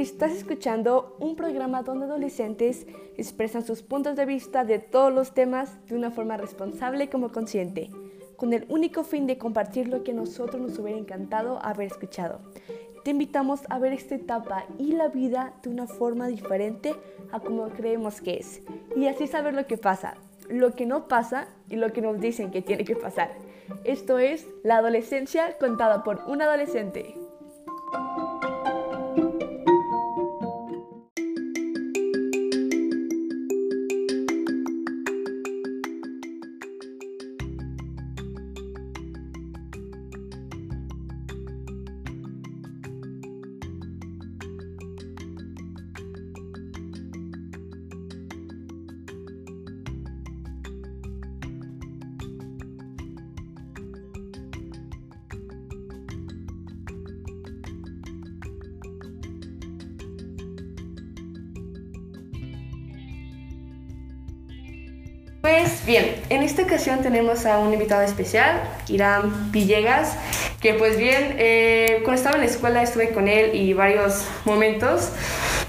Estás escuchando un programa donde adolescentes expresan sus puntos de vista de todos los temas de una forma responsable como consciente, con el único fin de compartir lo que a nosotros nos hubiera encantado haber escuchado. Te invitamos a ver esta etapa y la vida de una forma diferente a como creemos que es, y así saber lo que pasa, lo que no pasa y lo que nos dicen que tiene que pasar. Esto es la adolescencia contada por un adolescente. Ocasión tenemos a un invitado especial, Irán Villegas, que pues bien, eh, cuando estaba en la escuela estuve con él y varios momentos,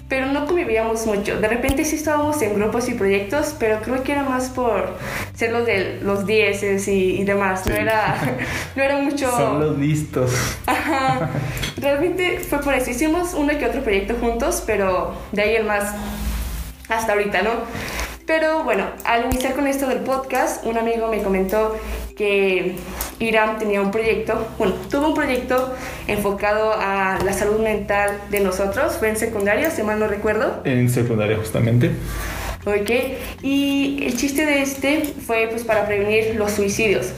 pero no convivíamos mucho. De repente sí estábamos en grupos y proyectos, pero creo que era más por ser los de los dieces y, demás, no, era, no era mucho... Son los listos. Ajá. Realmente fue por eso. Hicimos uno que otro proyecto juntos, pero de ahí el más hasta ahorita, ¿no? Pero bueno, al iniciar con esto del podcast, un amigo me comentó que Irán tenía un proyecto, bueno, tuvo un proyecto enfocado a la salud mental de nosotros, fue en secundaria, si mal no recuerdo. En secundaria justamente. Ok, y el chiste de este fue pues para prevenir los suicidios.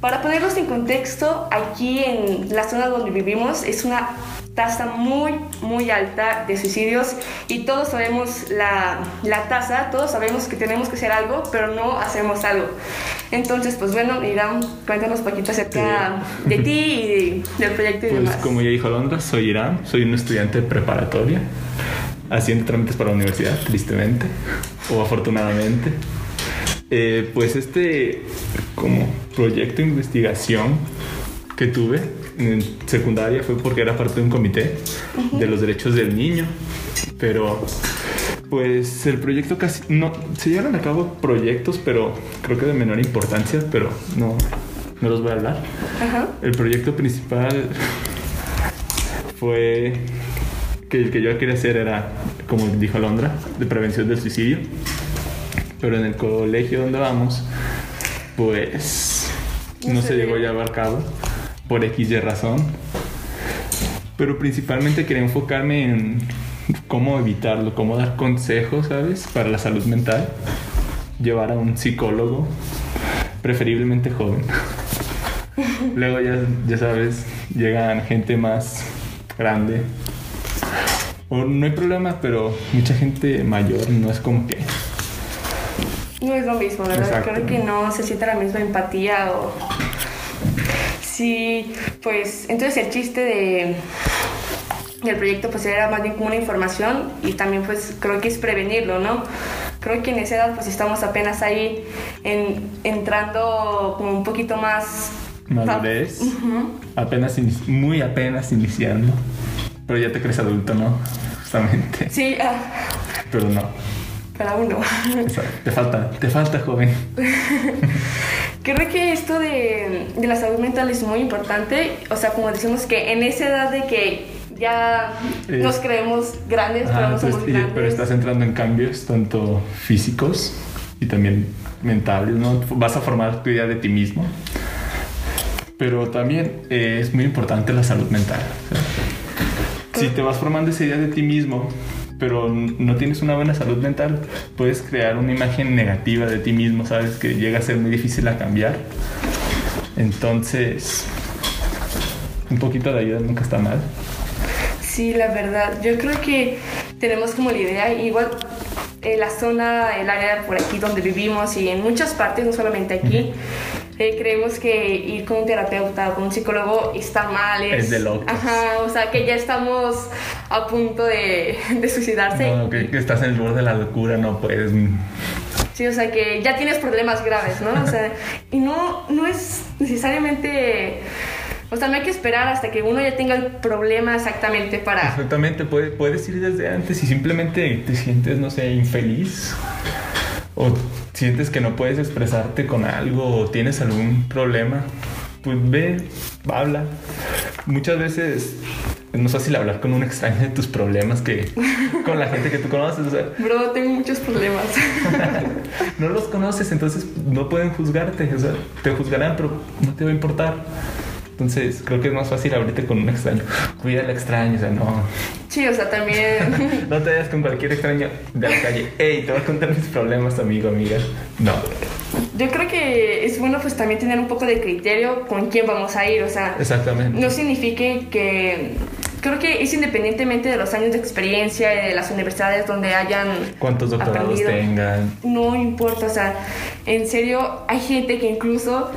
Para ponerlos en contexto, aquí en la zona donde vivimos es una tasa muy, muy alta de suicidios y todos sabemos la, la tasa, todos sabemos que tenemos que hacer algo, pero no hacemos algo. Entonces, pues bueno, Irán, cuéntanos un poquito acerca de ti y del proyecto y pues, demás. Como ya dijo Londra, soy Irán, soy un estudiante preparatoria, haciendo trámites para la universidad, tristemente, o afortunadamente. Eh, pues este como proyecto de investigación que tuve en secundaria fue porque era parte de un comité de los derechos del niño. Pero pues el proyecto casi no se llevan a cabo proyectos, pero creo que de menor importancia, pero no no los voy a hablar. El proyecto principal fue que el que yo quería hacer era, como dijo Londra, de prevención del suicidio. Pero en el colegio donde vamos, pues no, se llegó a llevar a cabo por X y razón. Pero principalmente quería enfocarme en cómo evitarlo, cómo dar consejos, ¿sabes? Para la salud mental. Llevar a un psicólogo, preferiblemente joven. Luego ya, ya sabes, llegan gente más grande. O no hay problema, pero mucha gente mayor no es como que... No es lo mismo, ¿verdad? Exacto. Creo que no se siente la misma empatía o... Sí, pues entonces el chiste de del proyecto pues era más bien como una información y también pues creo que es prevenirlo, ¿no? Creo que en esa edad pues estamos apenas ahí en, entrando como un poquito más... Madurez. Apenas, muy apenas iniciando. Pero ya te crees adulto, ¿no? Justamente. Sí, ah, Pero no. para uno. Exacto. Te falta, te falta, joven. Creo que esto de, de la salud mental es muy importante. O sea, como decimos que en esa edad de que ya Eh, nos creemos grandes, pero Ah, no somos entonces, y- grandes. pero estás entrando en cambios tanto físicos y también mentales, ¿no? Vas a formar tu idea de ti mismo. Pero también eh, es muy importante la salud mental. o sea, si te vas formando esa idea de ti mismo, pero no tienes una buena salud mental, puedes crear una imagen negativa de ti mismo, ¿sabes? Que llega a ser muy difícil a cambiar. Entonces, un poquito de ayuda nunca está mal. Sí, la verdad. Yo creo que tenemos como la idea, igual en la zona, el área por aquí donde vivimos y en muchas partes, no solamente aquí, eh, creemos que ir con un terapeuta o con un psicólogo está mal. Es de locos. Ajá, o sea, que ya estamos a punto de, de suicidarse. No, que, que estás en el borde de la locura, no puedes. Sí, o sea, que ya tienes problemas graves, ¿no? O sea, y no, no es necesariamente O sea, no hay que esperar hasta que uno ya tenga el problema exactamente para... Exactamente, puedes, puedes ir desde antes y simplemente te sientes, no sé, infeliz. O sientes que no puedes expresarte con algo o tienes algún problema. Pues ve, habla. Muchas veces es más fácil hablar con un extraño de tus problemas que con la gente que tú conoces. O sea, Bro, tengo muchos problemas. no los conoces, entonces no pueden juzgarte. O sea, te juzgarán, pero no te va a importar. Entonces, creo que es más fácil abrirte con un extraño. Cuida al extraño, o sea, no. Sí, o sea, también... No te vayas con cualquier extraño de la calle. Ey, te voy a contar mis problemas, amigo, amiga. No. Yo creo que es bueno pues también tener un poco de criterio con quién vamos a ir, o sea... Exactamente. No signifique que... Creo que es independientemente de los años de experiencia de las universidades donde hayan... ¿Cuántos doctorados aprendido. tengan? No importa, o sea, en serio, hay gente que incluso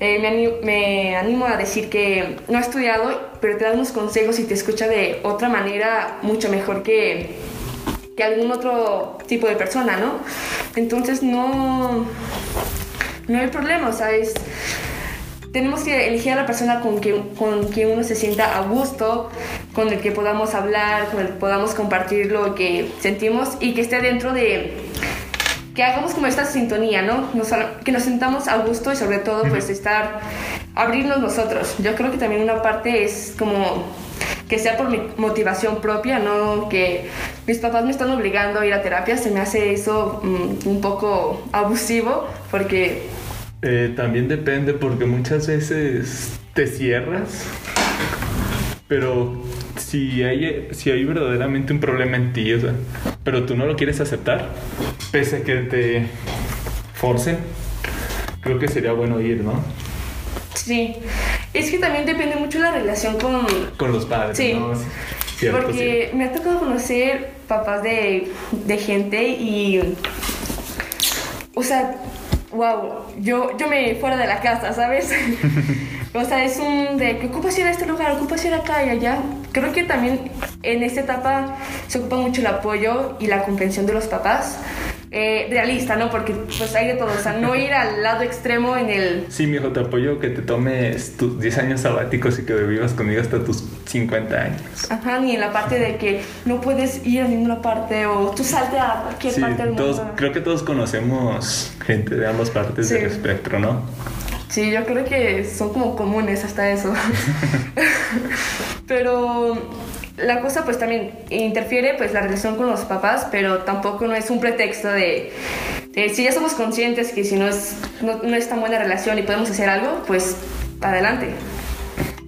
eh, me, ani- me animo a decir que no ha estudiado, pero te da unos consejos y te escucha de otra manera mucho mejor que, que algún otro tipo de persona, ¿no? Entonces no, no hay problema, o sea, es- tenemos que elegir a la persona con quien, con quien uno se sienta a gusto, con el que podamos hablar, con el que podamos compartir lo que sentimos y que esté dentro de que hagamos como esta sintonía, ¿no? Nos- que nos sentamos a gusto y sobre todo pues estar, abrirnos nosotros. Yo creo que también una parte es como que sea por mi motivación propia, no que mis papás me están obligando a ir a terapia, se me hace eso mm, un poco abusivo porque Eh, también depende porque muchas veces te cierras, pero si hay, si hay verdaderamente un problema en ti, o sea, pero tú no lo quieres aceptar, pese a que te forcen, creo que sería bueno ir, ¿no? sí, es que también depende mucho la relación con, Con los padres, Sí. ¿no? Cierto, Porque me ha tocado conocer papás de, de gente y. O sea, wow, yo, yo me fuera de la casa, ¿sabes? o sea, es un de que ocupas ir a este lugar, ocupas ir acá y allá. Creo que también en esta etapa se ocupa mucho el apoyo y la comprensión de los papás. Eh, realista, ¿no? Porque pues hay de todo, o sea, no ir al lado extremo en el Sí, mijo, te apoyo que te tomes tus 10 años sabáticos y que vivas conmigo hasta tus 50 años. Ajá, ni en la parte de que no puedes ir a ninguna parte o tú salte a cualquier Sí, parte del todos, mundo. creo que todos conocemos gente de ambas partes Sí. del espectro, ¿no? Sí, yo creo que son como comunes hasta eso. pero la cosa pues también interfiere pues la relación con los papás, pero tampoco no es un pretexto de, de si ya somos conscientes que si no es, no, no es tan buena relación y podemos hacer algo, pues adelante.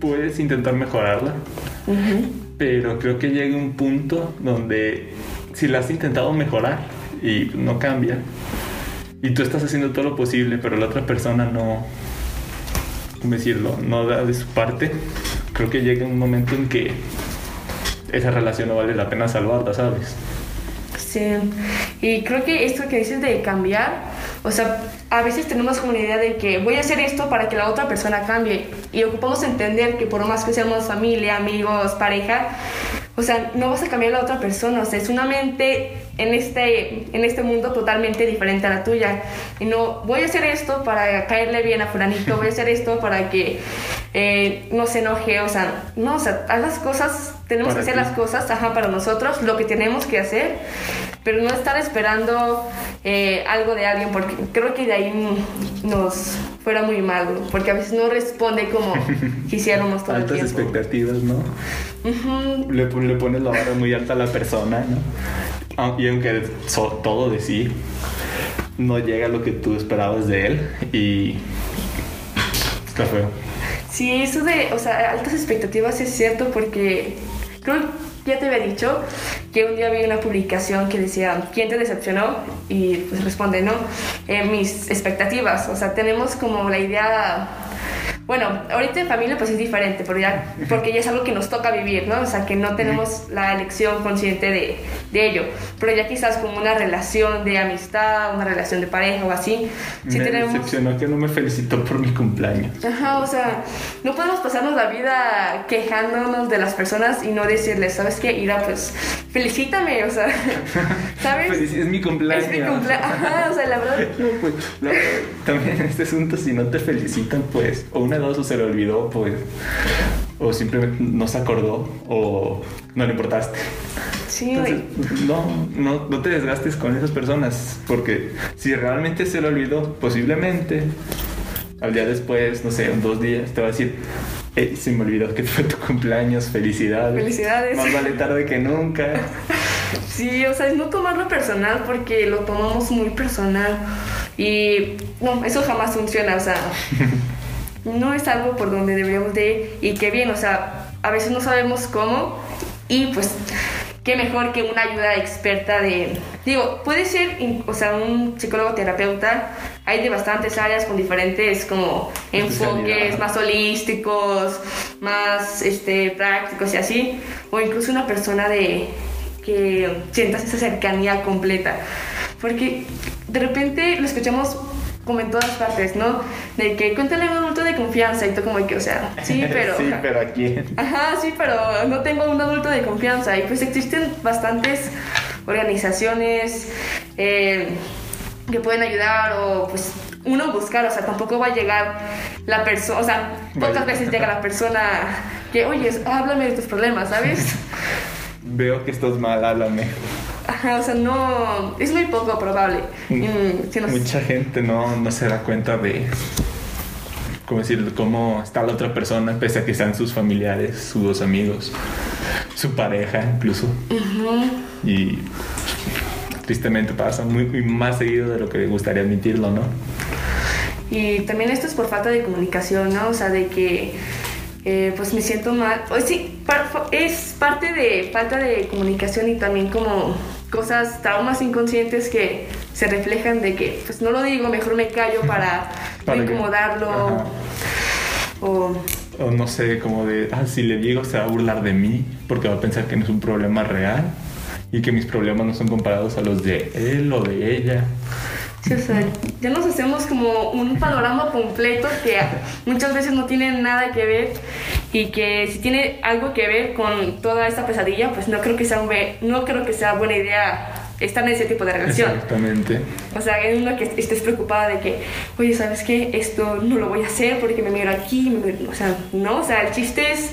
Puedes intentar mejorarla, pero creo que llega un punto donde si la has intentado mejorar y no cambia, y tú estás haciendo todo lo posible, pero la otra persona no, ¿cómo decirlo? No da de su parte, creo que llega un momento en que esa relación no vale la pena salvarla, ¿sabes? Sí, y creo que esto que dices de cambiar, o sea, a veces tenemos como una idea de que voy a hacer esto para que la otra persona cambie y ocupamos entender que por más que seamos familia, amigos, pareja, o sea, no vas a cambiar a la otra persona, o sea, es una mente en este, en este mundo totalmente diferente a la tuya. Y no, voy a hacer esto para caerle bien a fulanito, voy a hacer esto para que eh, no se enoje, o sea, no, o sea, haz las cosas, tenemos Para que hacer ti. las cosas, ajá, para nosotros, lo que tenemos que hacer, pero no estar esperando eh, algo de alguien, porque creo que de ahí nos fuera muy mal, porque a veces no responde como quisiéramos todo Altas el tiempo. expectativas, ¿no? Ujú, le, le pones la vara muy alta a la persona, ¿no? Au- Y aunque so- todo de sí no llega a lo que tú esperabas de él y está feo. Sí, eso de, o sea, altas expectativas es cierto porque creo que ya te había dicho que un día vi una publicación que decía, ¿quién te decepcionó? Y pues responde, no, Eh, mis expectativas, o sea, tenemos como la idea... Bueno, ahorita en familia pues es diferente, pero ya, porque ya es algo que nos toca vivir, ¿no? O sea, que no tenemos la elección consciente de, de ello. Pero ya quizás como una relación de amistad, una relación de pareja o así, sí me tenemos... decepcionó que no me felicitó por mi cumpleaños. Ajá, o sea, no podemos pasarnos la vida quejándonos de las personas y no decirles, ¿sabes qué? Ira, pues, felicítame, o sea, ¿sabes? Es mi cumpleaños. Es mi cumpleaños. Ajá, o sea, la verdad. No, pues, la verdad, también este asunto, si no te felicitan, pues, o una de dos, o se le olvidó, pues, o simplemente no se acordó, o no le importaste. Sí, Entonces, no, no, no te desgastes con esas personas, porque si realmente se le olvidó, posiblemente al día después, no sé, en dos días, te va a decir, "Ey, se me olvidó que fue tu cumpleaños, felicidades. Felicidades. Más vale tarde que nunca. Sí, o sea, es no tomarlo personal porque lo tomamos muy personal. Y no, eso jamás funciona, o sea, no es algo por donde deberíamos de ir. Y qué bien, o sea, a veces no sabemos cómo y pues qué mejor que una ayuda experta de... Digo, puede ser, o sea, un psicólogo terapeuta, hay de bastantes áreas con diferentes como enfoques más holísticos, más este, prácticos y así, o incluso una persona de que sientas esa cercanía completa, porque de repente lo escuchamos como en todas partes, ¿no? De que cuéntale a un adulto de confianza y tú como que, o sea, sí, pero... sí, pero ¿a quién? Ajá, sí, pero no tengo un adulto de confianza. Y pues existen bastantes organizaciones eh, que pueden ayudar o pues uno buscar, o sea, tampoco va a llegar la persona, o sea, pocas veces llega la persona que, oye, háblame de tus problemas, ¿sabes? Veo que estás mal, háblame. Ajá, o sea, no, es muy poco probable. Mm, si nos- Mucha gente no, no se da cuenta de cómo decir, cómo está la otra persona, pese a que sean sus familiares, sus amigos, su pareja incluso. Y tristemente pasa muy, muy más seguido de lo que gustaría admitirlo, ¿no? Y también esto es por falta de comunicación, ¿no? O sea, de que eh, pues me siento mal. Pues sí, es parte de falta de comunicación y también como cosas, traumas inconscientes que se reflejan de que pues no lo digo, mejor me callo para, Para no que- incomodarlo. O no sé, como de, ah, si le digo se va a burlar de mí porque va a pensar que no es un problema real y que mis problemas no son comparados a los de él o de ella. Sí, o sea, ya nos hacemos como un panorama completo que muchas veces no tiene nada que ver y que si tiene algo que ver con toda esta pesadilla, pues no creo que sea, un be- no creo que sea buena idea estar en ese tipo de relación. Exactamente. O sea, en uno que estés preocupada de que, oye, ¿sabes qué? Esto no lo voy a hacer porque me miro aquí, me miro-". o sea, no, o sea, el chiste es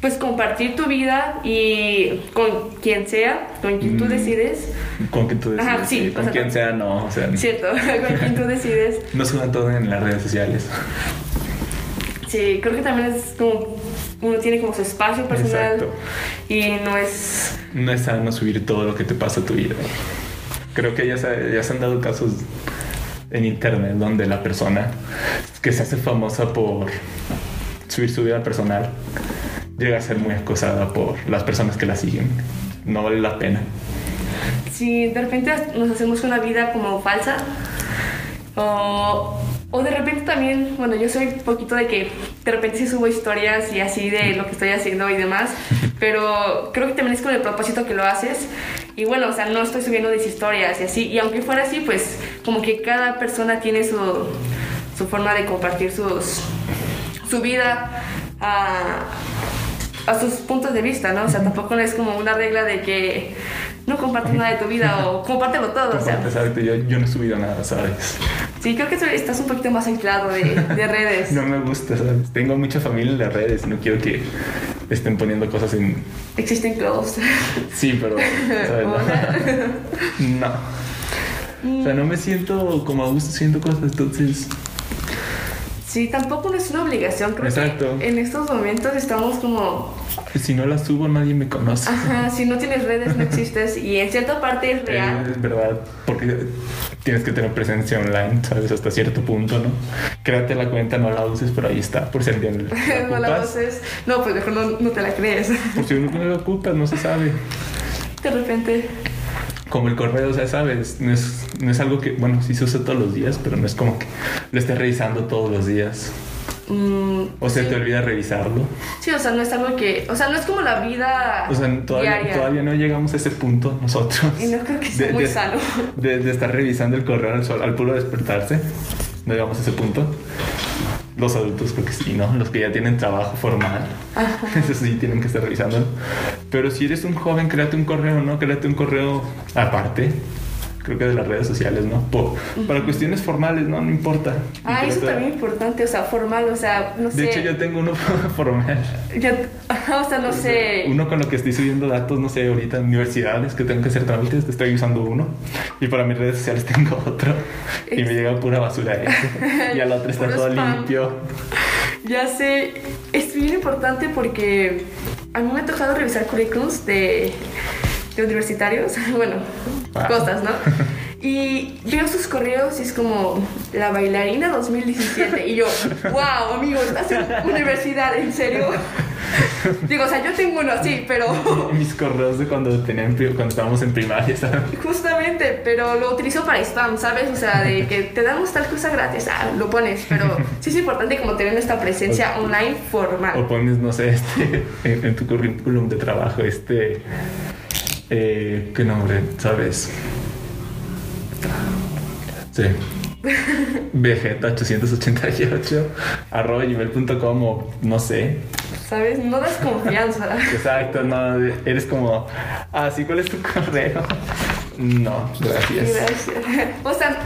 pues compartir tu vida y con quien sea, con quien tú Mm. decides, Con quien tú decides. Ajá, sí, con sea, quien sea, no. O sea, ¿cierto? con quien tú decides. no suban todo en las redes sociales. Sí, creo que también es como uno tiene como su espacio personal Exacto. y no es No es sano subir todo lo que te pasa a tu vida. Creo que ya se, ya se han dado casos en internet donde la persona que se hace famosa por subir su vida personal llega a ser muy acosada por las personas que la siguen. No vale la pena. si de repente nos hacemos una vida como falsa o, o de repente también, bueno, yo soy un poquito de que de repente sí subo historias y así de lo que estoy haciendo y demás, pero creo que también es con el propósito que lo haces y bueno, o sea, no estoy subiendo mis historias y así, y aunque fuera así, pues como que cada persona tiene su, su forma de compartir sus, su vida a, a sus puntos de vista, ¿no? O sea, tampoco es como una regla de que no compartes nada de tu vida o compártelo todo, o sea. Yo, yo no he subido nada, ¿sabes? Sí, creo que estás un poquito más aislado de, de redes. No me gusta, ¿sabes? Tengo mucha familia en las redes no quiero que estén poniendo cosas en... Existen close. Sí, pero... ¿sabes? No. O sea, no me siento como a gusto haciendo cosas, entonces... Sí, tampoco no es una obligación, creo Exacto. que en estos momentos estamos como, Si no las subo, nadie me conoce. ajá, si no tienes redes no existes y en cierta parte es real. Es verdad, porque tienes que tener presencia online, ¿sabes? Hasta cierto punto, ¿no? Créate la cuenta, no la uses, pero ahí está, por si alguien la no la uses. No, pues mejor no, no te la crees. Por si uno no la ocupas, no se sabe. De repente. Como el correo, o sea, sabes, no es, no es algo que, bueno, sí se usa todos los días, pero no es como que lo estés revisando todos los días. mm, O se sí. te olvida revisarlo. Sí, o sea, no es algo que. O sea, no es como la vida O sea, todavía, diaria. todavía no llegamos a ese punto nosotros. Y no creo que sea De- muy de- sano. De, de estar revisando el correo al, sol- al puro despertarse. No llegamos a ese punto. Los adultos creo que sí, ¿no? Los que ya tienen trabajo formal. Eso sí, tienen que estar revisándolo. Pero si eres un joven, créate un correo, ¿no? Créate un correo aparte. Creo que de las redes sociales, ¿no? Por, Para cuestiones formales, ¿no? No importa. Ah, eso también es importante, o sea, formal, o sea, no sé. De hecho, yo tengo uno formal. Yo, o sea, no sé. Uno con lo que estoy subiendo datos, no sé, ahorita en universidades que tengo que hacer trámites, estoy usando uno. Y para mis redes sociales tengo otro. Y me llega pura basura ese. y al otro está todo limpio. Ya sé, es bien importante porque a mí me ha tocado revisar currículums de, de universitarios, bueno, Ah. cosas, ¿no? Y veo sus correos y es como la bailarina 2017 y yo, wow, amigo, estás en universidad, ¿en serio? Digo, o sea, yo tengo uno así, pero Mis correos de cuando, tenía en pri- cuando estábamos en primaria, ¿sabes? justamente, pero lo utilizo para spam, ¿sabes? O sea, de que te damos tal cosa gratis, ah, lo pones, pero sí es importante como tener esta presencia online O formal. pones, no sé, este, en, en tu currículum de trabajo, este. Eh, ¿Qué nombre? ¿Sabes? Sí. Vegeta888 arroba gmail.com o no sé. ¿Sabes? No das confianza. Exacto, no. Eres como. Ah, sí, ¿cuál es tu correo? No, gracias. Gracias. O sea,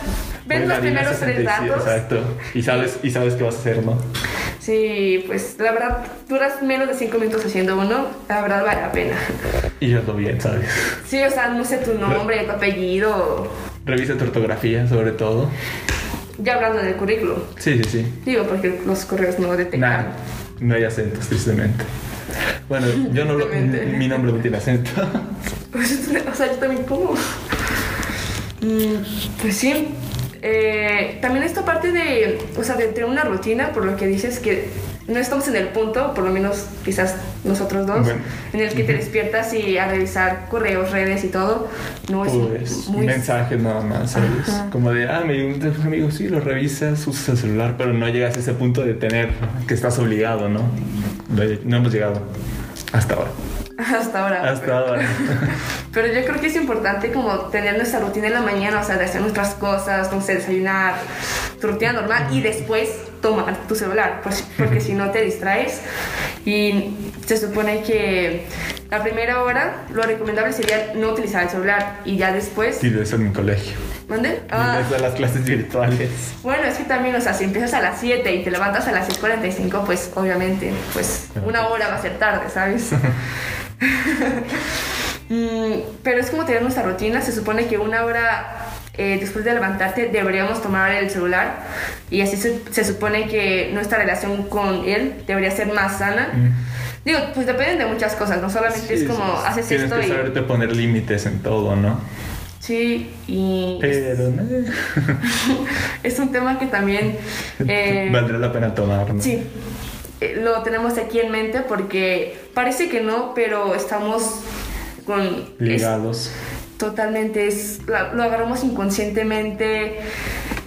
ven los Bailarina primeros tres 67, datos. Exacto. Y sabes, y sabes qué vas a hacer, ¿no? Sí, pues la verdad, duras menos de cinco minutos haciendo uno, la verdad vale la pena. Y hazlo bien, ¿sabes? Sí, o sea, no sé tu nombre, tu apellido, Revisa tu ortografía, sobre todo. ya hablando del currículum. Sí, sí, sí. Digo, porque los correos no detectan. Nah, no hay acentos, tristemente. Bueno, yo no lo. Mi nombre no tiene acento. o sea, yo también como. Mm, pues sí. Eh, también esta parte de, o sea, de tener una rutina, por lo que dices que no estamos en el punto, por lo menos quizás nosotros dos, Bueno. en el que te despiertas y a revisar correos, redes y todo, no es Pues, muy... mensajes nada más, ¿sabes? Ajá. Como de, ah, me un amigo, sí, lo revisas, usas el celular, pero no llegas a ese punto de tener que estás obligado. No, no hemos llegado. Hasta ahora. Hasta ahora. Hasta ahora. Pero yo creo que es importante como tener nuestra rutina en la mañana, o sea, de hacer nuestras cosas, no sé, desayunar, tu rutina normal y después tomar tu celular, pues, porque si no te distraes. Y se supone que la primera hora lo recomendable sería no utilizar el celular y ya después... Y de eso en mi colegio. ¿Mande? Y Ah, de eso las clases virtuales. bueno, es que también, o sea, si empiezas a las 7 y te levantas a las 6.45, pues obviamente, pues una hora va a ser tarde, ¿sabes? Mm, pero es como tener nuestra rutina, se supone que una hora eh, después de levantarte deberíamos tomar el celular y así se, se supone que nuestra relación con él debería ser más sana. Digo, pues dependen de muchas cosas, no solamente Mm. Sí, es como sí, haces Tienes esto que y... saberte poner límites en todo, ¿no? Sí, y Pero es un tema que también... eh, Valdría la pena tomar, ¿no? Sí, eh, lo tenemos aquí en mente porque parece que no, pero estamos con... es- Ligados. totalmente, es, lo agarramos inconscientemente,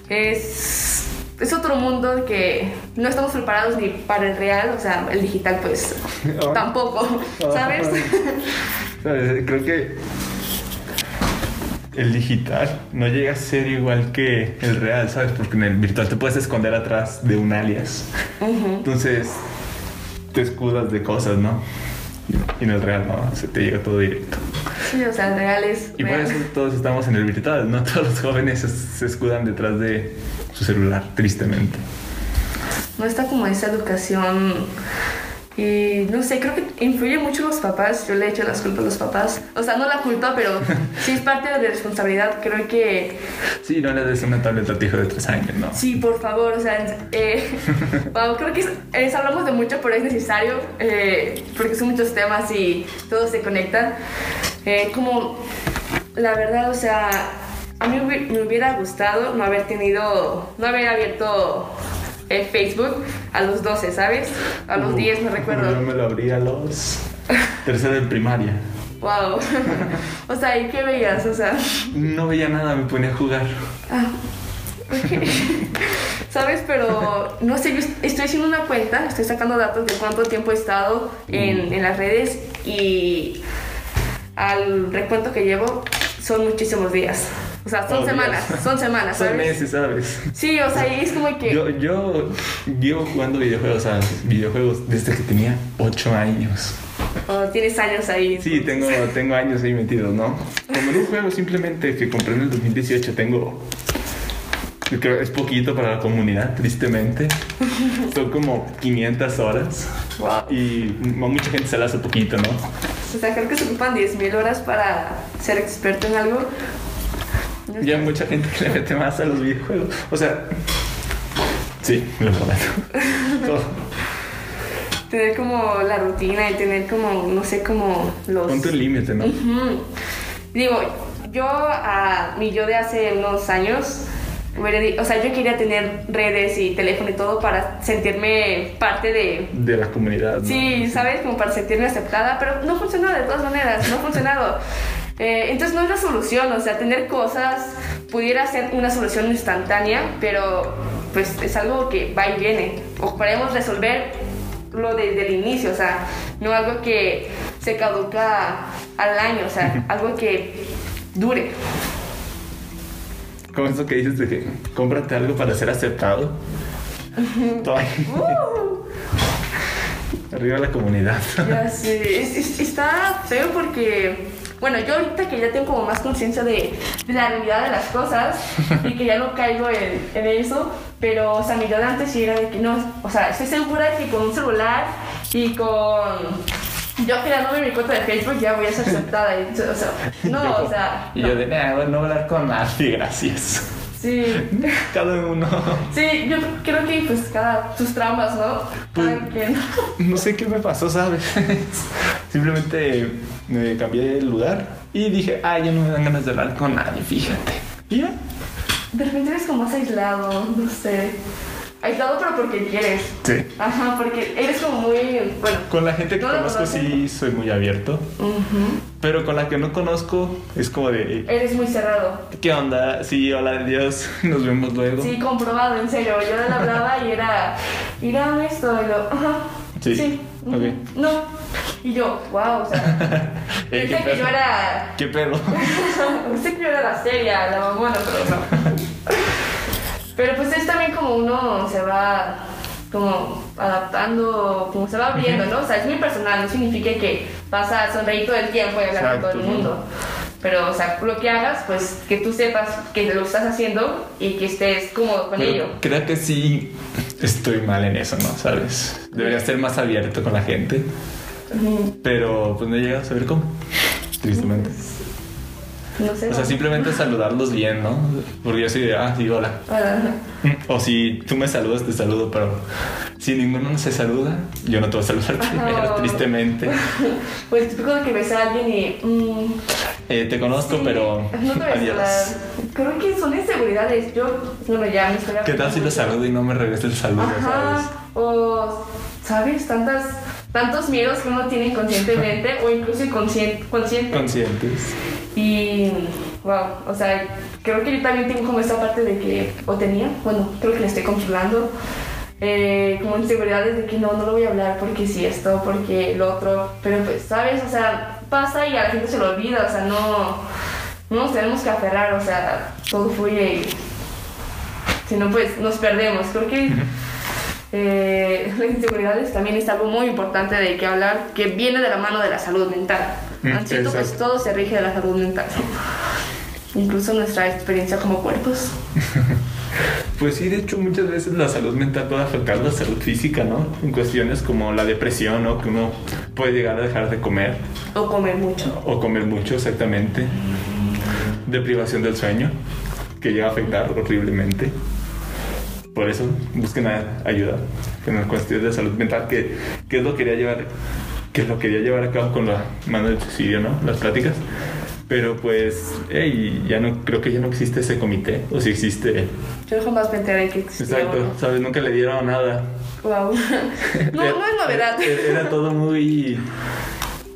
es... Es otro mundo que no estamos preparados ni para el real, o sea, el digital pues Ah. tampoco, ¿sabes? ¿Sabes? Creo que el digital no llega a ser igual que el real, ¿sabes? Porque en el virtual te puedes esconder atrás de un alias. Entonces te escudas de cosas, ¿no? Y en el real no, se te llega todo directo. Sí, o sea, el real es... Y por real. eso todos estamos en el virtual, no todos los jóvenes se, se escudan detrás de su celular, tristemente. no está como esa educación y no sé, creo que influye mucho los papás, yo le echo las culpas a los papás, o sea, no la culpa, pero sí es parte de la responsabilidad, creo que Sí, no le des una tableta a tu hijo de tres años, ¿no? sí, por favor, o sea, eh, creo que es- es- hablamos de mucho, pero es necesario, eh, porque son muchos temas y todos se conectan, Eh, como la verdad, o sea, a mí me hubiera gustado no haber tenido, no haber abierto eh, Facebook a los 12, ¿sabes? A los 10, no Yo recuerdo. me lo abrí a los tercero de primaria. Wow. o sea, ¿y qué veías? O sea, No veía nada, me ponía a jugar. ah, ok. ¿Sabes? Pero no sé, yo est- estoy haciendo una cuenta, estoy sacando datos de cuánto tiempo he estado en, en las redes y al recuento que llevo son muchísimos días. O sea, son Oh, semanas, son semanas, Son ¿sabes? meses, ¿sabes? Sí, o sea, y es como que... Yo, yo llevo jugando videojuegos, o sea, videojuegos desde que tenía 8 años. ¿O tienes años ahí? Sí, tengo, tengo años ahí metidos, ¿no? Como en un juego simplemente que compré en el 2018 tengo... Creo es poquito para la comunidad, tristemente. Son como 500 horas. Wow. Y mucha gente se la hace poquito, ¿no? O sea, creo que se ocupan 10.000 horas para ser experto en algo. Y hay mucha gente que le mete más a los videojuegos. O sea, sí, lo prometo. Todo. Tener como la rutina y tener como, no sé, como los... Ponte un límite, ¿no? Digo, yo a mi yo de hace unos años, o sea, yo quería tener redes y teléfono y todo para sentirme parte de... De la comunidad. ¿no? Sí, ¿sabes? Como para sentirme aceptada, pero no funcionó de todas maneras, no ha funcionado. Eh, entonces no es la solución, o sea, tener cosas pudiera ser una solución instantánea, pero pues es algo que va y viene. Ocuparemos resolverlo desde el inicio, o sea, no algo que se caduca al año, o sea, algo que dure. Como eso que dices de que cómprate algo para ser aceptado. Todavía. Arriba la comunidad. Ya sé, es- es- está feo porque, bueno, yo ahorita que ya tengo como más conciencia de, de la realidad de las cosas y que ya no caigo en, en eso, pero, o sea, mi yo de antes sí era de que no, o sea, estoy segura que con un celular y con yo creándome mi cuenta de Facebook ya voy a ser aceptada, y, o sea, no, o sea, Y yo de, bueno, no hablar con nadie, gracias. sí. Cada uno. Sí, yo creo que pues cada sus traumas, ¿no? Pues-. No sé qué me pasó, ¿sabes? Simplemente me cambié de lugar y dije, ah, ya no me dan ganas de hablar con nadie, fíjate. Y ya. De repente eres como más aislado, no sé. Aislado pero porque quieres. Sí. Ajá, porque eres como muy, bueno. Con la gente que No lo conozco sí soy muy abierto, ujú, pero con la que no conozco es como de, Eres muy cerrado. ¿qué onda? Sí, hola, adiós, nos vemos luego. Sí, comprobado, en serio. Yo le hablaba y era, mira esto, y yo, ajá. Sí, ujú, No. Y yo, wow, o sea. Eh, pensé ¿qué que yo era. ¿Qué pedo? Pensé que yo era la seria, la mamona, pero no. Pero pues es también como uno se va como adaptando, como se va abriendo, ¿no? O sea, es muy personal, no significa que vas a sonreír todo el tiempo y hablar con todo el mundo. Pero, o sea, lo que hagas, pues que tú sepas que lo estás haciendo y que estés cómodo con ello. Creo que sí estoy mal en eso, ¿no? ¿Sabes? Debería ser más abierto con la gente, pero pues no he llegado a saber cómo, tristemente. No sé. O sea, simplemente saludarlos bien, ¿no? Porque yo soy de, ah, sí, hola. Ah, O si tú me saludas, te saludo, pero si ninguno se saluda, yo no te voy a saludar primero, tristemente. Pues típico de que ves a alguien y. mm, Eh, te conozco, sí, pero No te voy a adiós. Creo que son inseguridades. Yo, bueno, ya me estoy ¿Qué tal si lo saludo y no me regresa el saludo, Ajá. O, ¿sabes? Tantas, tantos miedos que uno tiene inconscientemente o incluso inconsciente. sabes? consciente. Conscientes. Y, wow, o sea, creo que yo también tengo como esta parte de que, o tenía, bueno, creo que la estoy controlando, eh, como inseguridades de que no, no lo voy a hablar porque sí esto, porque lo otro, pero pues, ¿sabes? O sea, pasa y a la gente se lo olvida, o sea, no, no nos tenemos que aferrar, o sea, todo fluye y si no, pues nos perdemos. Creo que eh, las inseguridades también es algo muy importante de que hablar, que viene de la mano de la salud mental. Mm, cierto, pues todo se rige de la salud mental. Incluso nuestra experiencia como cuerpos. Pues sí, de hecho muchas veces la salud mental puede afectar la salud física, ¿no? En cuestiones como la depresión, ¿no? Que uno puede llegar a dejar de comer O comer mucho. o comer mucho, exactamente. Deprivación del sueño, que llega a afectar horriblemente. Por eso busquen ayuda en las cuestiones de salud mental, que, que es lo que quería llevar, que lo quería llevar a cabo con la mano del suicidio, ¿no? Las pláticas. Pero pues, hey, ya no, creo que ya no existe ese comité, o si existe, Yo jamás me enteré que existía Exacto, uno. ¿sabes? Nunca le dieron nada. Wow. no, no es novedad. Era, era todo muy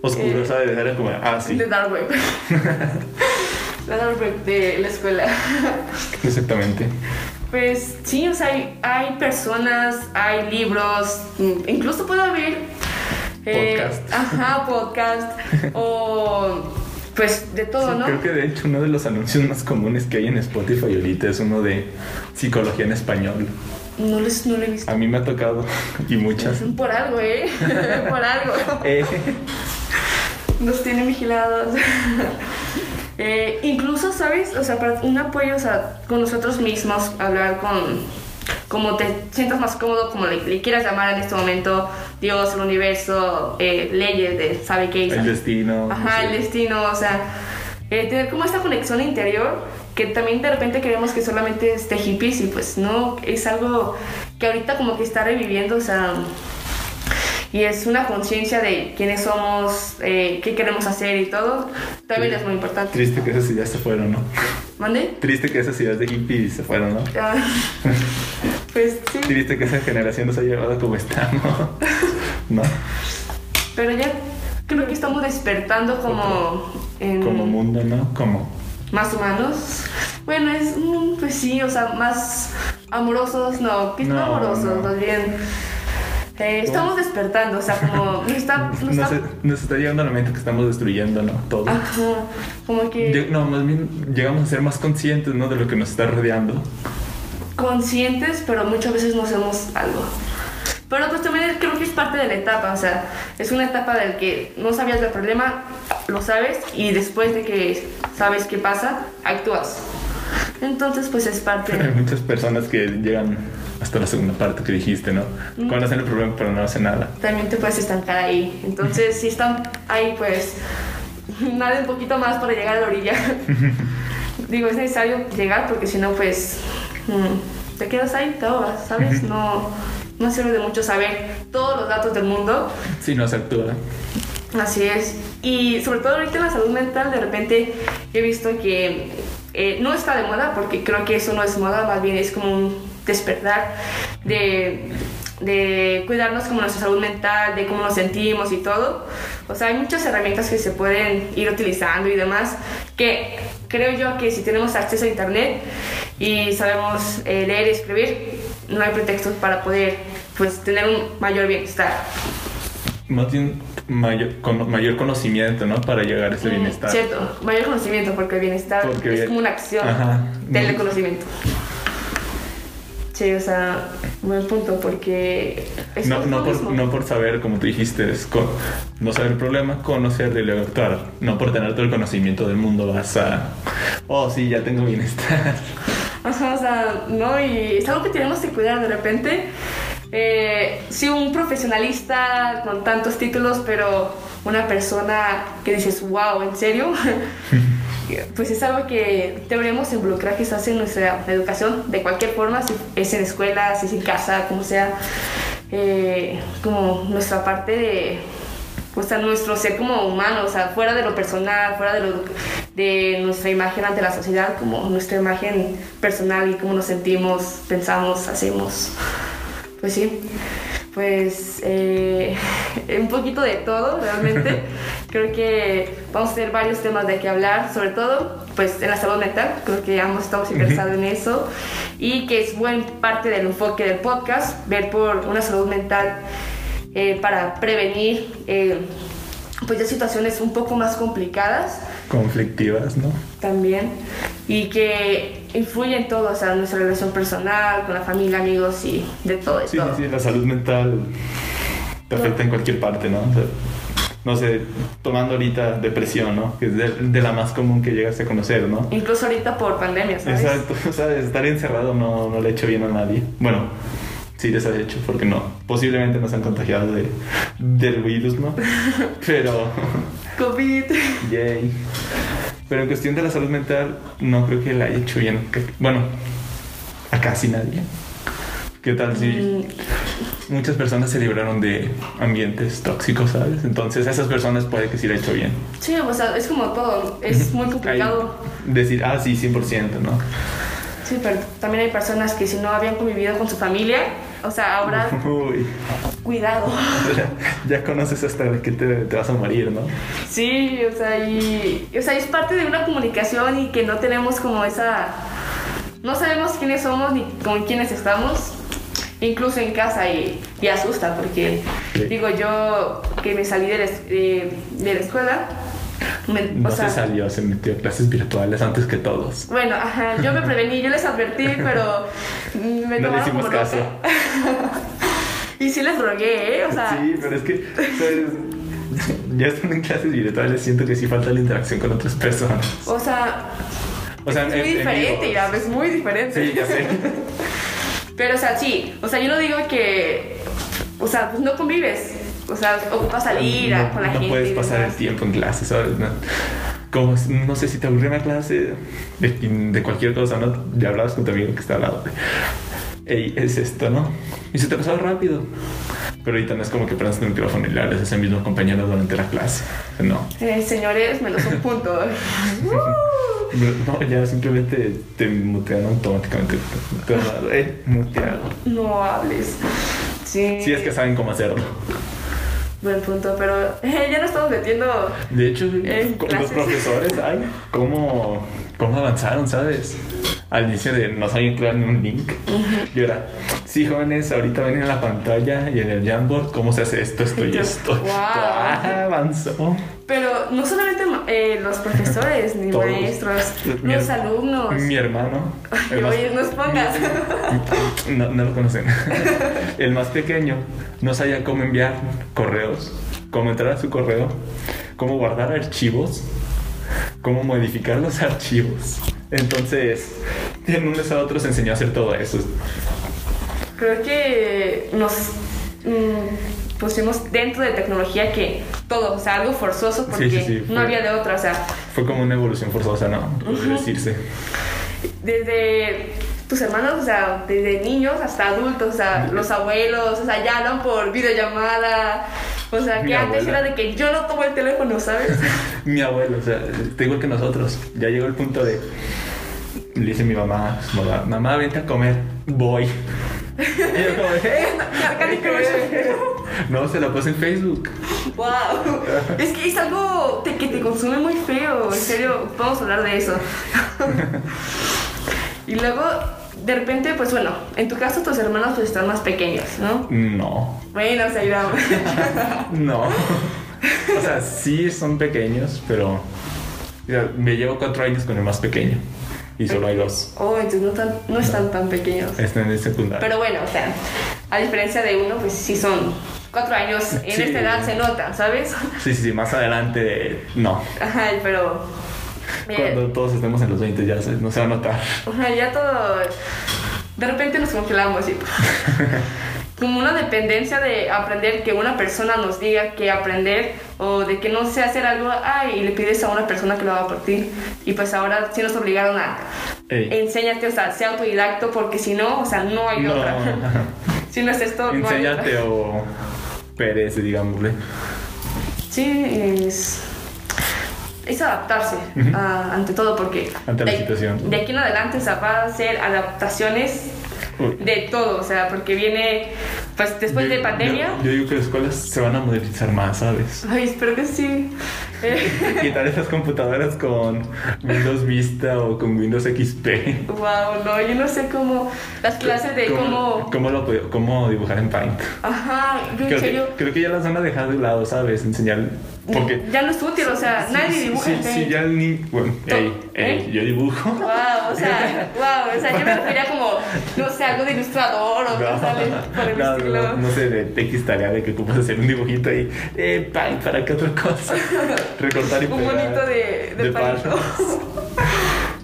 oscuro, Eh, ¿sabes? Era como, ah, sí, De Dark Web. La Dark Web de la escuela. exactamente. Pues sí, o sea, hay, hay personas, hay libros, incluso puede haber... eh, Podcast. Ajá, podcast. o pues de todo, Sí, ¿no? Creo que de hecho uno de los anuncios más comunes que hay en Spotify ahorita es uno de psicología en español. No, les, no lo he visto. A mí me ha tocado y muchas. Por algo, ¿eh? Por algo. Eh, Nos tienen vigilados. Eh, incluso, ¿sabes? O sea, para un apoyo, o sea, con nosotros mismos, hablar con, como te sientas más cómodo, como le, quieras llamar en este momento, Dios, el universo, eh, leyes de sabe qué El destino. Ajá, el destino, o sea, eh, tener como esta conexión interior que también de repente queremos que solamente esté hippies y pues no, es algo que ahorita como que está reviviendo, o sea, y es una conciencia de quiénes somos, eh, qué queremos hacer y todo, también es muy importante. Triste que esas ideas se fueron, ¿no? ¿Mande? Triste que esas ideas de hippies se fueron, ¿no? Pues sí. Triste que esa generación nos ha llevado como está, ¿no? ¿No? Pero ya creo que estamos despertando como... En... Como mundo, ¿no? Como... Más humanos. Bueno, es... Pues sí, o sea, más amorosos, no, que no, No, amorosos, no. más bien... eh, estamos despertando, o sea, como... Nos está, nos Nos, está- nos está llegando a la mente que estamos destruyendo, ¿no? Todo. Ajá, como que Lle- No, más bien llegamos a ser más conscientes, ¿no? De lo que nos está rodeando. Conscientes, pero muchas veces no hacemos algo. Pero pues también creo que es parte de la etapa, o sea, es una etapa del que no sabías del problema, lo sabes, y después de que sabes qué pasa, actúas. Entonces, pues es parte... Hay muchas personas que llegan hasta la segunda parte que dijiste, ¿no? Conocen el problema, pero no hacen nada. también te puedes estancar ahí. Entonces, si están ahí, pues nada un poquito más para llegar a la orilla. Digo, es necesario llegar porque si no, pues mm, te quedas ahí, te ahogas, ¿sabes? No, no sirve de mucho saber todos los datos del mundo. Si no se actúa. Así es. Y sobre todo ahorita en la salud mental, de repente he visto que eh, no está de moda, porque creo que eso no es moda, más bien es como un despertar de, de cuidarnos como nuestra salud mental, de cómo nos sentimos y todo. O sea, hay muchas herramientas que se pueden ir utilizando y demás, que creo yo que si tenemos acceso a internet y sabemos eh, leer y escribir, no hay pretextos para poder pues tener un mayor bienestar. Más bien mayor, con mayor conocimiento, ¿no? Para llegar a ese Mm, bienestar. Cierto, mayor conocimiento, porque el bienestar Porque es como una acción Ajá. del No. conocimiento. Sí, o sea, buen punto, porque es No, no, por, mismo. no por saber, como tú dijiste, es con- no saber el problema, conocerlo y luego actuar. No por tener todo el conocimiento del mundo vas a... Oh, sí, ya tengo bienestar. Ajá, o sea, no, y es algo que tenemos que cuidar de repente. Eh, sí, un profesionalista con tantos títulos, pero una persona que dices, wow, ¿en serio? pues es algo que deberíamos involucrar quizás en nuestra educación de cualquier forma, si es en escuela, si es en casa, como sea, eh, como nuestra parte de, o sea, nuestro ser como humano, o sea, fuera de lo personal, fuera de, lo, de nuestra imagen ante la sociedad, como nuestra imagen personal y cómo nos sentimos, pensamos, hacemos. Pues sí, pues eh, un poquito de todo realmente. creo que vamos a tener varios temas de qué hablar, sobre todo pues en la salud mental, creo que ambos estamos interesados en eso y que es buen parte del enfoque del podcast, ver por una salud mental eh, para prevenir eh, pues ya situaciones un poco más complicadas Conflictivas, ¿no? también y que influye en todo, o sea, nuestra relación personal, con la familia, amigos y de todo, Sí, sí, todo. sí, la salud mental te afecta en cualquier parte, ¿no? O sea, no sé, tomando ahorita depresión, ¿no? Que es de, de la más común que llegas a conocer, ¿no? Incluso ahorita por pandemia, ¿sabes? Exacto, o sea, estar encerrado no, no le ha hecho bien a nadie. Bueno, sí les ha hecho, porque no. Posiblemente nos han contagiado de, del virus, ¿no? Pero, COVID. yay. Pero en cuestión de la salud mental, no creo que le haya hecho bien. Bueno, a casi nadie. ¿Qué tal si Mm, muchas personas se libraron de ambientes tóxicos, ¿sabes? Entonces, a esas personas puede que sí le ha hecho bien. Sí, o sea, es como todo, es muy complicado. Decir, ah, sí, 100%, ¿no? Sí, pero también hay personas que si no habían convivido con su familia, o sea, ahora Uy, cuidado. ya conoces hasta de que te, te vas a morir, ¿no? Sí, o sea, y, o sea, es parte de una comunicación y que no tenemos como esa... No sabemos quiénes somos ni con quiénes estamos, incluso en casa, y, y asusta porque, Sí. digo, yo que me salí de la, de la escuela, me- No o sea, se salió, se metió a clases virtuales antes que todos. Bueno, ajá, yo me prevení, yo les advertí, pero me No le hicimos como caso. y sí les rogué, ¿eh? O sea, Sí, pero es que, ya estando en clases virtuales siento que sí falta la interacción con otras personas. O sea, O sea, es en- muy en diferente, vivo. ya, es muy diferente. Sí, ya sé. Pero, o sea, sí, o sea, yo no digo que, o sea, pues no convives. O sea, ocupas salir no, con la no gente. puedes y pasar el tiempo en clase, ¿sabes? No, como, no sé si te aburrió una clase de, de cualquier cosa, ¿no? Ya hablabas con tu amigo que está al lado. Ey, es esto, ¿no? Y se te pasó rápido. Pero ahorita no es como que prendas el micrófono y le hables a ese mismo compañero durante la clase. No. Eh, señores, menos un punto. No, ya simplemente te mutean automáticamente. Te eh, muteado. no hables. Sí. Sí, es que saben cómo hacerlo. Buen punto, pero eh, ya nos estamos metiendo. De hecho, En con los profesores, ay, cómo, cómo avanzaron, ¿sabes? Al inicio de no sabían crear ni un link. Y ahora, sí, jóvenes, ahorita ven en la pantalla y en el Jamboard cómo se hace esto, esto y esto. wow. Ah, avanzó. Pero no solamente eh, los profesores, ni Todos. maestros, Mi los alumnos. Mi hermano. el Ay, más- oye, no expongas. No, no lo conocen. El más pequeño no sabía cómo enviar correos, cómo entrar a su correo, cómo guardar archivos, cómo modificar los archivos. Entonces, de un mes a otro se enseñó a hacer todo eso. Creo que nos mm, pusimos dentro de tecnología que todo, o sea, algo forzoso porque Sí, sí, sí, no fue- había de otra, o sea, Fue como una evolución forzosa, ¿no? Podría decirse. desde tus hermanos, o sea, desde niños hasta adultos, o sea, los abuelos, o sea, ya hablan por videollamada, o sea, que antes era de que yo no tomo el teléfono, ¿sabes? Mi abuelo, o sea, te igual que nosotros. Ya llegó el punto de. Le dice mi mamá, mamá, mamá, vente a comer. Voy. Y yo como, "Eh". No, se la puse en Facebook. Wow. Es que es algo que te consume muy feo, en serio, vamos a hablar de eso. y luego, de repente, pues bueno, en tu caso tus hermanos pues están más pequeños, ¿no? No, Bueno, ya- no. O sea, sí son pequeños, pero. o sea, me llevo cuatro años con el más pequeño. Y solo hay dos. Oh, entonces no, tan- no están tan pequeños. Están en el secundario. Pero bueno, o sea, a diferencia de uno, pues sí son cuatro años, en Sí. esta edad se nota, ¿sabes? Sí, sí, sí, más adelante no. Ajá, pero... Cuando todos estemos en los 20 ya se- no se va a notar. Ya todo. De repente nos congelamos y. Como una dependencia de aprender que una persona nos diga que aprender o de que no sé hacer algo, ay, y le pides a una persona que lo haga por ti. Y pues ahora sí nos obligaron a Ey. enséñate, o sea, sea autodidacto porque si no, o sea, no hay No. otra. si no es esto, no hay otra. Enséñate o perece, digámosle. Sí, es, es adaptarse a- ante todo porque Ante la de, situación. de aquí en adelante o sea, va a ser adaptaciones Uy. de todo, o sea, porque viene pues después de Yo- pandemia. Yo, yo digo que las escuelas se van a modernizar más, ¿sabes? Ay, espero que sí. Quitar esas computadoras con Windows Vista o con Windows XP. wow, no, yo no sé cómo las clases de cómo, cómo, lo cómo dibujar en Paint. ajá, en Creo serio que, creo que ya las van a dejar de lado, ¿sabes? Enseñar. Porque. ya no es útil, o sea, Sí, nadie sí, dibuja Sí, sí, ya ni. Bueno, ey, ey, ¿Eh? yo dibujo. Wow, o sea, wow, o sea, yo me refería como, no sé, algo de ilustrador o No, cosas por el no, estilo. no, no sé, de X tarea de que ocupas hacer un dibujito ahí. Eh, Paint, ¿para qué otra cosa? Recortar y Un pegar. bonito de, de, palos.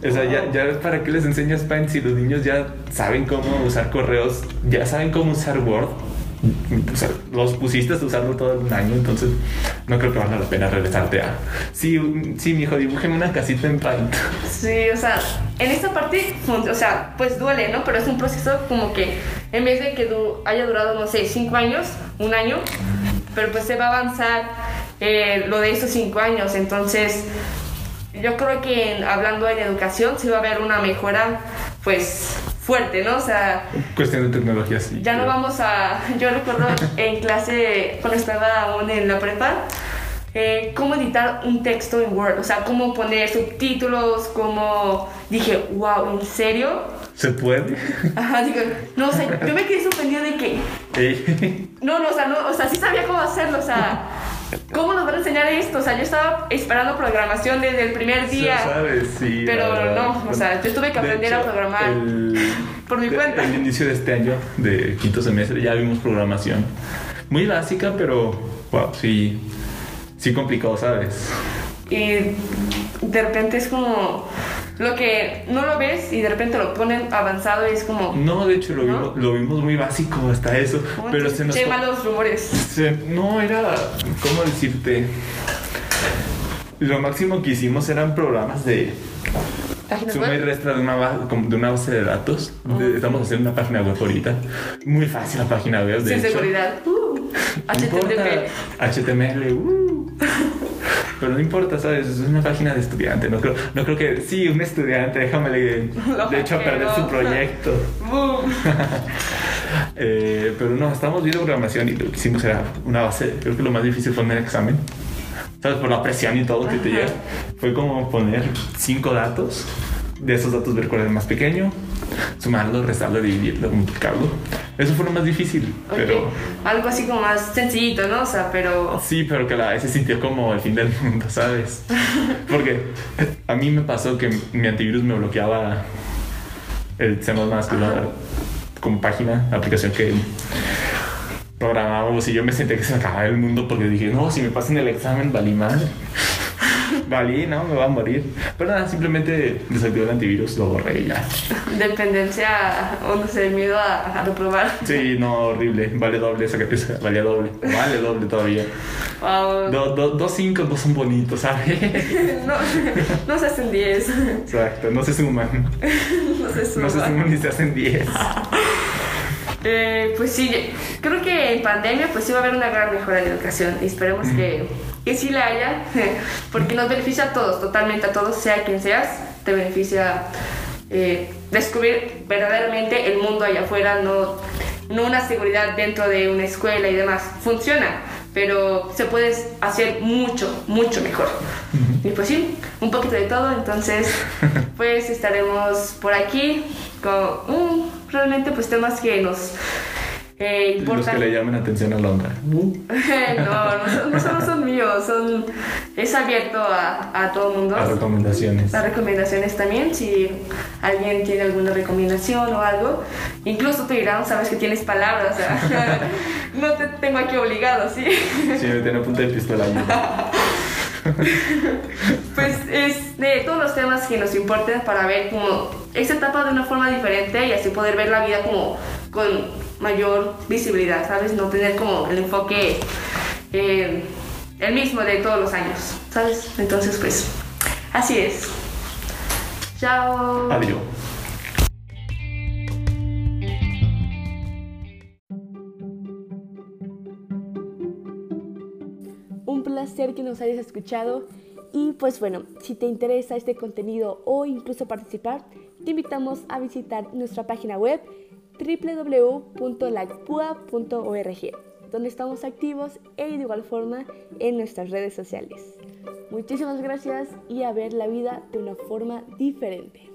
O sea, ya, ya para qué les enseñas Paint si los niños ya saben cómo usar correos, ya saben cómo usar Word. Los pusiste a usarlo todo un año, entonces no creo que valga la pena regresarte a. Sí, sí, mi hijo, dibújeme una casita en Paint. Sí, o sea, en esta parte, o sea, pues duele, ¿no? Pero es un proceso como que en vez de que du- haya durado, no sé, cinco años, un año, pero pues se va a avanzar eh, lo de esos cinco años. Entonces, yo creo que hablando de educación, sí va a haber una mejora, pues, fuerte, ¿no? O sea, Cuestión de tecnología, sí. ya no vamos a. Yo recuerdo en clase, cuando estaba aún en la prepa, eh, cómo editar un texto en Word, o sea, cómo poner subtítulos, cómo. Dije, wow, ¿en serio? ¿Se puede? Ajá, digo, no, o sea, yo me quedé sorprendida de que. Ey. No, no, o sea, no, o sea, sí sabía cómo hacerlo, o sea. ¿Cómo nos van a enseñar esto? O sea, yo estaba esperando programación desde el primer día. ¿Sabes? Sí. Pero no, o sea, yo tuve que De aprender a programar el- por mi de- cuenta. El inicio de este año, de quinto semestre, ya vimos programación. Muy básica, pero wow, sí. sí complicado, ¿sabes? Y de repente es como lo que no lo ves y de repente lo ponen avanzado y es como... No, de hecho lo, ¿No? Vimos, lo vimos muy básico hasta eso, ¿cómo pero se nos... Malos rumores. se- no, era... ¿Cómo decirte? Lo máximo que hicimos eran programas de suma y resta de una, de base de datos. Oh. De- Estamos haciendo una página web ahorita. Muy fácil la página web, de Sin hecho. seguridad. Uh. HTTP. HTML, uh. Pero no importa, ¿sabes? Es una página de estudiante. No creo, no creo que. Sí, un estudiante, déjame le, Lo de hecho a perder su proyecto. Eh, pero no, estábamos viendo programación y lo que hicimos era una base. Creo que lo más difícil fue en el examen. ¿Sabes? Por la presión y todo que te Ajá. llega. Fue como poner cinco datos. De esos datos ver cuál es el más pequeño. Sumarlo, restarlo, dividirlo, multiplicarlo. Eso fue lo más difícil. Ok, Pero. Algo así como más sencillito, ¿no? O sea, pero... Sí, pero que a la vez se sintió como el fin del mundo, ¿sabes? Porque a mí me pasó que mi antivirus me bloqueaba el C++, que la como página, aplicación que programábamos y yo me sentía que se me acababa el mundo porque dije, no, si me pasan el examen, valí mal. Valí, no, me va a morir. Pero nada, simplemente desactivé el antivirus, lo borré y ya. Dependencia o no sé, miedo a, a reprobar. Sí, no, horrible. Vale doble, esa esa- valía doble. Vale doble todavía. Wow. Do- do- dos cinco no son bonitos, ¿sabes? No, no se hacen 10. Exacto, no se suman. No se suman. No se suman ni se hacen 10. Eh, pues sí, creo que en pandemia pues sí va a haber una gran mejora en educación y esperemos que, que sí la haya, porque nos beneficia a todos, totalmente a todos, sea quien seas, te beneficia eh, descubrir verdaderamente el mundo allá afuera, no, no una seguridad dentro de una escuela y demás. Funciona, pero se puede hacer mucho, mucho mejor. Y pues sí, un poquito de todo, entonces pues estaremos por aquí con mm, realmente pues temas que nos eh, Los importan. que le llaman atención a Londra. no, no, no solo son es abierto a, a todo el mundo. Las recomendaciones. Las recomendaciones también, si alguien tiene alguna recomendación o algo, incluso tú dirán, sabes que tienes palabras, o sea, no te tengo aquí obligado, ¿sí? Sí, me tiene a punta de pistola. Pues es de todos los temas que nos importan para ver como esta etapa de una forma diferente y así poder ver la vida como con mayor visibilidad, ¿sabes? No tener como el enfoque eh, el mismo de todos los años, ¿sabes? Entonces pues así es. Chao. Adiós. Un placer que nos hayas escuchado y pues bueno, si te interesa este contenido o incluso participar, te invitamos a visitar nuestra página web www.lacpua.org, donde estamos activos e de igual forma en nuestras redes sociales. Muchísimas gracias y a ver la vida de una forma diferente.